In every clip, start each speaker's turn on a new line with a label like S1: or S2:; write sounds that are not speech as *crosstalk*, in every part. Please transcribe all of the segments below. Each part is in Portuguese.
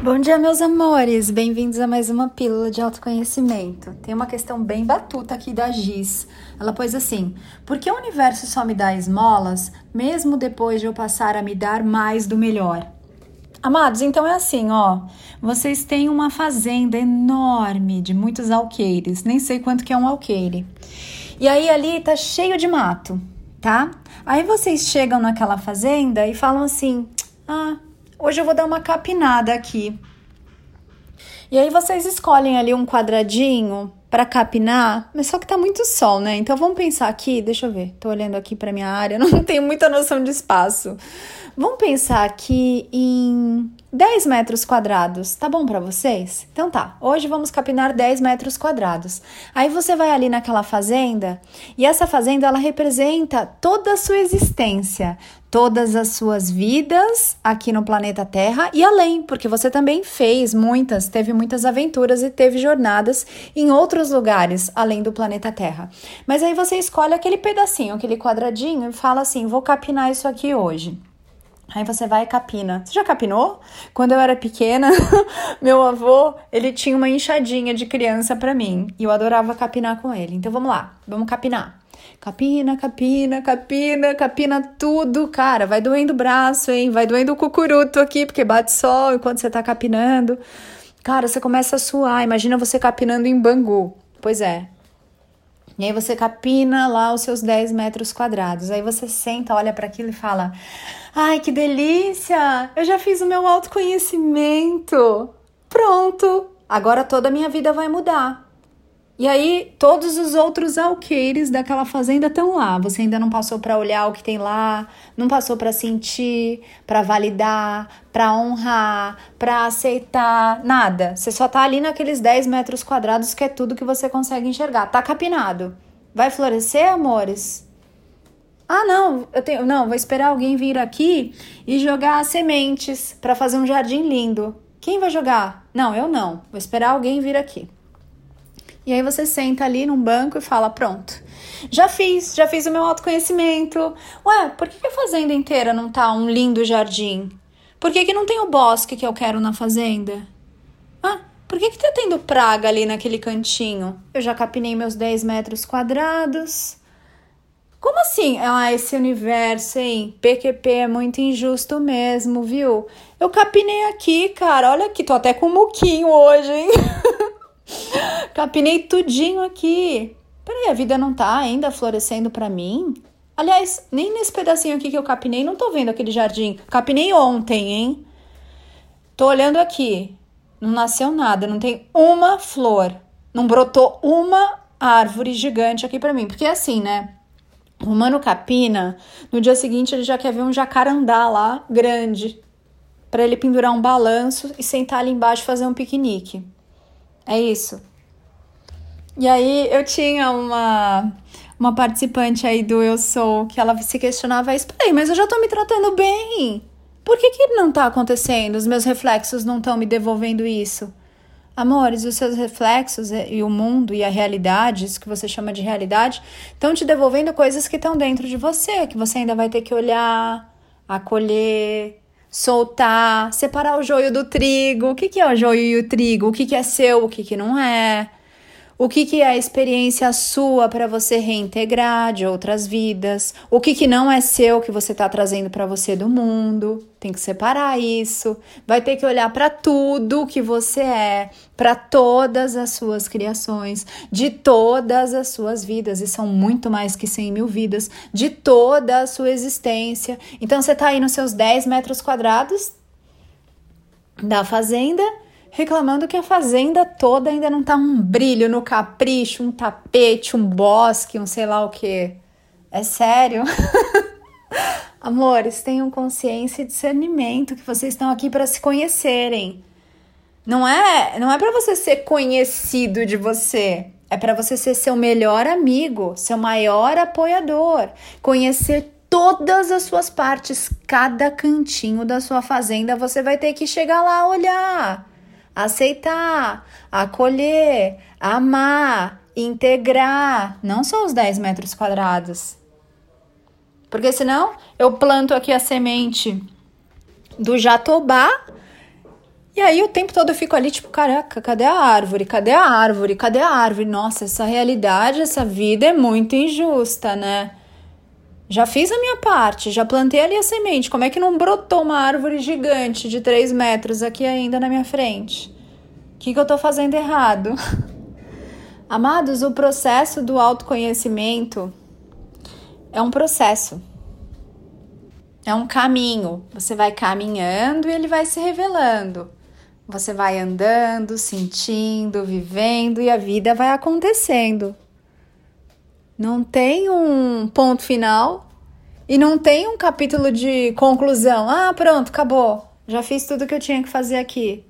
S1: Bom dia, meus amores! Bem-vindos a mais uma pílula de autoconhecimento. Tem uma questão bem batuta aqui da Giz. Ela pôs assim: Por que o universo só me dá esmolas, mesmo depois de eu passar a me dar mais do melhor? Amados, então é assim, ó. Vocês têm uma fazenda enorme de muitos alqueires. Nem sei quanto que é um alqueire. E aí ali tá cheio de mato, tá? Aí vocês chegam naquela fazenda e falam assim: Ah, Hoje eu vou dar uma capinada aqui. E aí vocês escolhem ali um quadradinho para capinar, mas só que tá muito sol, né? Então vamos pensar aqui, deixa eu ver. Tô olhando aqui para minha área, *laughs* não tenho muita noção de espaço. Vamos pensar aqui em 10 metros quadrados, tá bom para vocês? Então tá, hoje vamos capinar 10 metros quadrados. Aí você vai ali naquela fazenda e essa fazenda ela representa toda a sua existência, todas as suas vidas aqui no planeta Terra e além, porque você também fez muitas, teve muitas aventuras e teve jornadas em outros lugares além do planeta Terra. Mas aí você escolhe aquele pedacinho, aquele quadradinho e fala assim: vou capinar isso aqui hoje. Aí você vai e capina. Você já capinou? Quando eu era pequena, *laughs* meu avô, ele tinha uma enxadinha de criança para mim e eu adorava capinar com ele. Então vamos lá, vamos capinar. Capina, capina, capina, capina tudo. Cara, vai doendo o braço, hein? Vai doendo o cucuruto aqui, porque bate sol enquanto você tá capinando. Cara, você começa a suar. Imagina você capinando em Bangu. Pois é, e aí você capina lá os seus 10 metros quadrados. Aí você senta, olha para aquilo e fala: Ai, que delícia! Eu já fiz o meu autoconhecimento. Pronto! Agora toda a minha vida vai mudar. E aí, todos os outros alqueires daquela fazenda estão lá. Você ainda não passou para olhar o que tem lá, não passou para sentir, para validar, para honrar, para aceitar, nada. Você só tá ali naqueles 10 metros quadrados que é tudo que você consegue enxergar. Tá capinado. Vai florescer, amores? Ah, não, eu tenho, não, vou esperar alguém vir aqui e jogar sementes para fazer um jardim lindo. Quem vai jogar? Não, eu não. Vou esperar alguém vir aqui. E aí você senta ali num banco e fala: pronto, já fiz, já fiz o meu autoconhecimento. Ué, por que a fazenda inteira não tá um lindo jardim? Por que, que não tem o bosque que eu quero na fazenda? Ah, por que, que tá tendo praga ali naquele cantinho? Eu já capinei meus 10 metros quadrados. Como assim? Ah, esse universo, hein? PQP é muito injusto mesmo, viu? Eu capinei aqui, cara. Olha aqui, tô até com um muquinho hoje, hein? *laughs* *laughs* Capinei tudinho aqui. Peraí, a vida não tá ainda florescendo para mim? Aliás, nem nesse pedacinho aqui que eu capinei, não tô vendo aquele jardim. Capinei ontem, hein? Tô olhando aqui. Não nasceu nada, não tem uma flor. Não brotou uma árvore gigante aqui para mim. Porque é assim, né? O humano capina, no dia seguinte ele já quer ver um jacarandá lá, grande, para ele pendurar um balanço e sentar ali embaixo fazer um piquenique. É isso. E aí eu tinha uma uma participante aí do Eu Sou que ela se questionava isso. Peraí, mas eu já tô me tratando bem. Por que que não tá acontecendo? Os meus reflexos não estão me devolvendo isso. Amores, os seus reflexos e o mundo e a realidade, isso que você chama de realidade, estão te devolvendo coisas que estão dentro de você, que você ainda vai ter que olhar, acolher, soltar, separar o joio do trigo. O que, que é o joio e o trigo? O que, que é seu, o que, que não é? O que, que é a experiência sua para você reintegrar de outras vidas? O que, que não é seu que você está trazendo para você do mundo? Tem que separar isso. Vai ter que olhar para tudo que você é, para todas as suas criações, de todas as suas vidas, e são muito mais que 100 mil vidas, de toda a sua existência. Então você está aí nos seus 10 metros quadrados da fazenda reclamando que a fazenda toda ainda não tá um brilho no capricho, um tapete, um bosque, um sei lá o que. É sério? *laughs* Amores, tenham consciência e discernimento que vocês estão aqui para se conhecerem. Não é, não é para você ser conhecido de você, é para você ser seu melhor amigo, seu maior apoiador, conhecer todas as suas partes, cada cantinho da sua fazenda, você vai ter que chegar lá olhar aceitar, acolher, amar, integrar, não só os 10 metros quadrados. Porque senão eu planto aqui a semente do jatobá E aí o tempo todo eu fico ali, tipo, caraca, cadê a árvore? Cadê a árvore? Cadê a árvore? Nossa, essa realidade, essa vida é muito injusta, né? Já fiz a minha parte, já plantei ali a semente. Como é que não brotou uma árvore gigante de 3 metros aqui ainda na minha frente? O que, que eu tô fazendo errado? *laughs* Amados, o processo do autoconhecimento é um processo. É um caminho. Você vai caminhando e ele vai se revelando. Você vai andando, sentindo, vivendo e a vida vai acontecendo. Não tem um ponto final e não tem um capítulo de conclusão. Ah, pronto, acabou. Já fiz tudo que eu tinha que fazer aqui.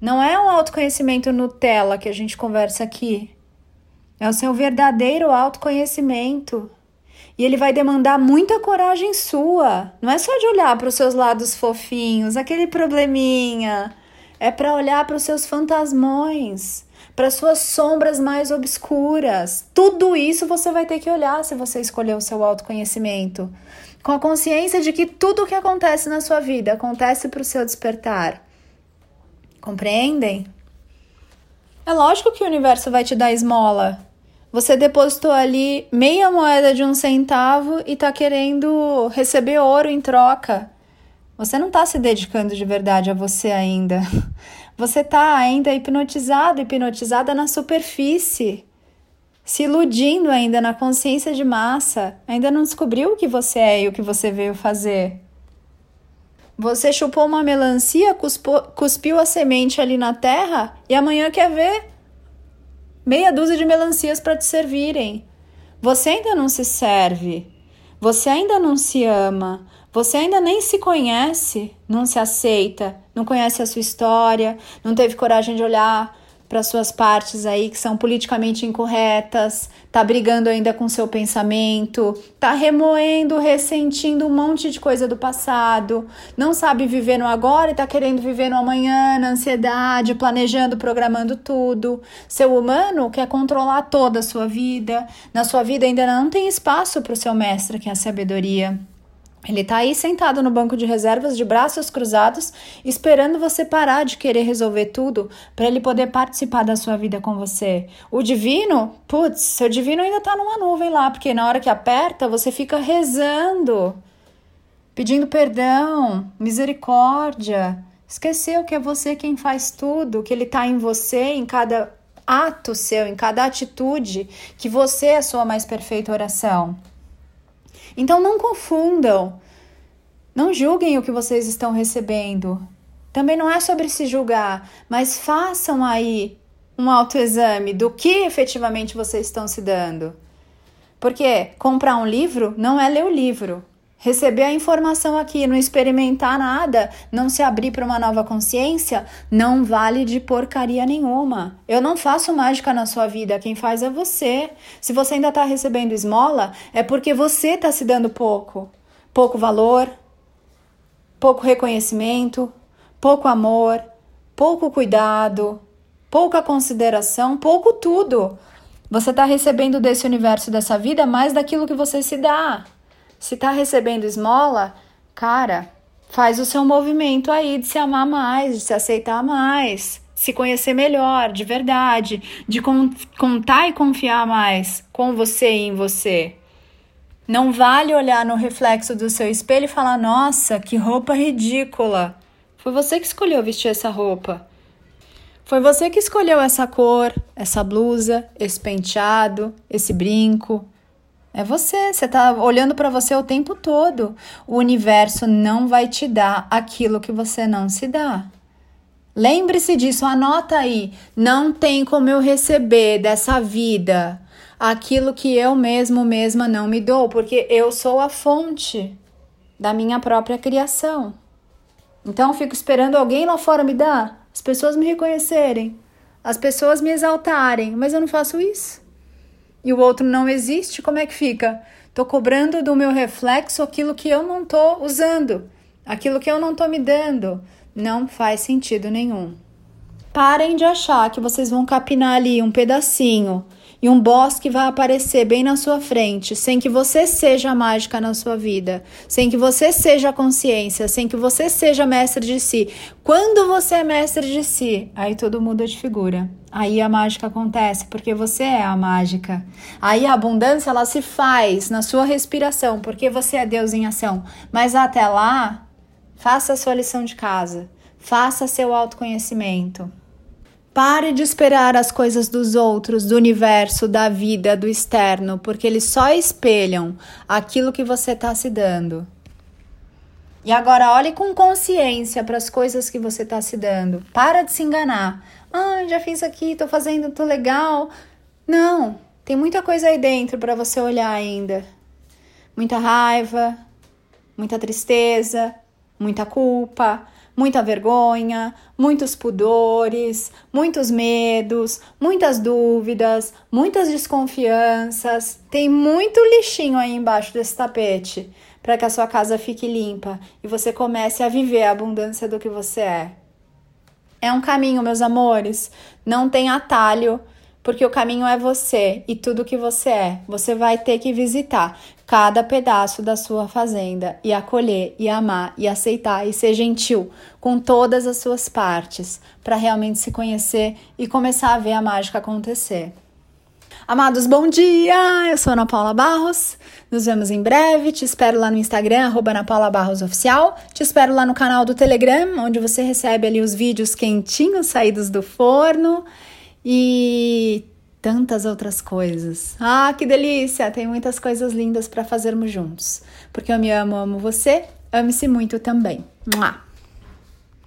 S1: Não é um autoconhecimento Nutella que a gente conversa aqui. É o seu verdadeiro autoconhecimento. E ele vai demandar muita coragem sua. Não é só de olhar para os seus lados fofinhos, aquele probleminha. É para olhar para os seus fantasmões, para suas sombras mais obscuras. Tudo isso você vai ter que olhar se você escolher o seu autoconhecimento. Com a consciência de que tudo o que acontece na sua vida acontece para o seu despertar. Compreendem? É lógico que o universo vai te dar esmola. Você depositou ali meia moeda de um centavo e está querendo receber ouro em troca. Você não está se dedicando de verdade a você ainda. *laughs* Você está ainda hipnotizado, hipnotizada na superfície, se iludindo ainda na consciência de massa. Ainda não descobriu o que você é e o que você veio fazer. Você chupou uma melancia, cuspou, cuspiu a semente ali na terra e amanhã quer ver meia dúzia de melancias para te servirem. Você ainda não se serve, você ainda não se ama, você ainda nem se conhece, não se aceita, não conhece a sua história, não teve coragem de olhar para suas partes aí que são politicamente incorretas, tá brigando ainda com seu pensamento, tá remoendo, ressentindo um monte de coisa do passado, não sabe viver no agora e tá querendo viver no amanhã, na ansiedade, planejando, programando tudo. Seu humano quer controlar toda a sua vida. Na sua vida ainda não tem espaço para o seu mestre, que é a sabedoria. Ele está aí sentado no banco de reservas, de braços cruzados, esperando você parar de querer resolver tudo para ele poder participar da sua vida com você. O divino, putz, seu divino ainda está numa nuvem lá, porque na hora que aperta, você fica rezando, pedindo perdão, misericórdia. Esqueceu que é você quem faz tudo, que ele está em você, em cada ato seu, em cada atitude, que você é a sua mais perfeita oração. Então não confundam. Não julguem o que vocês estão recebendo. Também não é sobre se julgar, mas façam aí um autoexame do que efetivamente vocês estão se dando. Porque comprar um livro não é ler o livro. Receber a informação aqui, não experimentar nada, não se abrir para uma nova consciência, não vale de porcaria nenhuma. Eu não faço mágica na sua vida, quem faz é você. Se você ainda está recebendo esmola, é porque você está se dando pouco. Pouco valor, pouco reconhecimento, pouco amor, pouco cuidado, pouca consideração, pouco tudo. Você está recebendo desse universo, dessa vida, mais daquilo que você se dá. Se tá recebendo esmola, cara, faz o seu movimento aí de se amar mais, de se aceitar mais, se conhecer melhor, de verdade, de contar e confiar mais com você e em você. Não vale olhar no reflexo do seu espelho e falar: nossa, que roupa ridícula. Foi você que escolheu vestir essa roupa. Foi você que escolheu essa cor, essa blusa, esse penteado, esse brinco, é você, você está olhando para você o tempo todo. O universo não vai te dar aquilo que você não se dá. Lembre-se disso, anota aí. Não tem como eu receber dessa vida aquilo que eu mesmo mesma não me dou, porque eu sou a fonte da minha própria criação. Então fico esperando alguém lá fora me dar, as pessoas me reconhecerem, as pessoas me exaltarem, mas eu não faço isso e o outro não existe, como é que fica? Tô cobrando do meu reflexo aquilo que eu não tô usando, aquilo que eu não tô me dando. Não faz sentido nenhum. Parem de achar que vocês vão capinar ali um pedacinho e um bosque vai aparecer bem na sua frente, sem que você seja a mágica na sua vida, sem que você seja a consciência, sem que você seja mestre de si. Quando você é mestre de si, aí tudo muda de figura. Aí a mágica acontece, porque você é a mágica. Aí a abundância ela se faz na sua respiração, porque você é Deus em ação. Mas até lá, faça a sua lição de casa, faça seu autoconhecimento. Pare de esperar as coisas dos outros, do universo, da vida, do externo, porque eles só espelham aquilo que você está se dando. E agora olhe com consciência para as coisas que você está se dando. Para de se enganar. Ah, já fiz aqui, tô fazendo, tô legal. Não, tem muita coisa aí dentro para você olhar ainda. Muita raiva, muita tristeza, muita culpa, muita vergonha, muitos pudores, muitos medos, muitas dúvidas, muitas desconfianças. Tem muito lixinho aí embaixo desse tapete para que a sua casa fique limpa e você comece a viver a abundância do que você é. É um caminho, meus amores, não tem atalho porque o caminho é você e tudo que você é. Você vai ter que visitar cada pedaço da sua fazenda e acolher e amar e aceitar e ser gentil com todas as suas partes para realmente se conhecer e começar a ver a mágica acontecer. Amados, bom dia! Eu sou Ana Paula Barros. Nos vemos em breve. Te espero lá no Instagram, arroba Ana Paula Barros Oficial. Te espero lá no canal do Telegram, onde você recebe ali os vídeos quentinhos saídos do forno e tantas outras coisas. Ah, que delícia! Tem muitas coisas lindas para fazermos juntos. Porque eu me amo, amo você, ame-se muito também. Mua!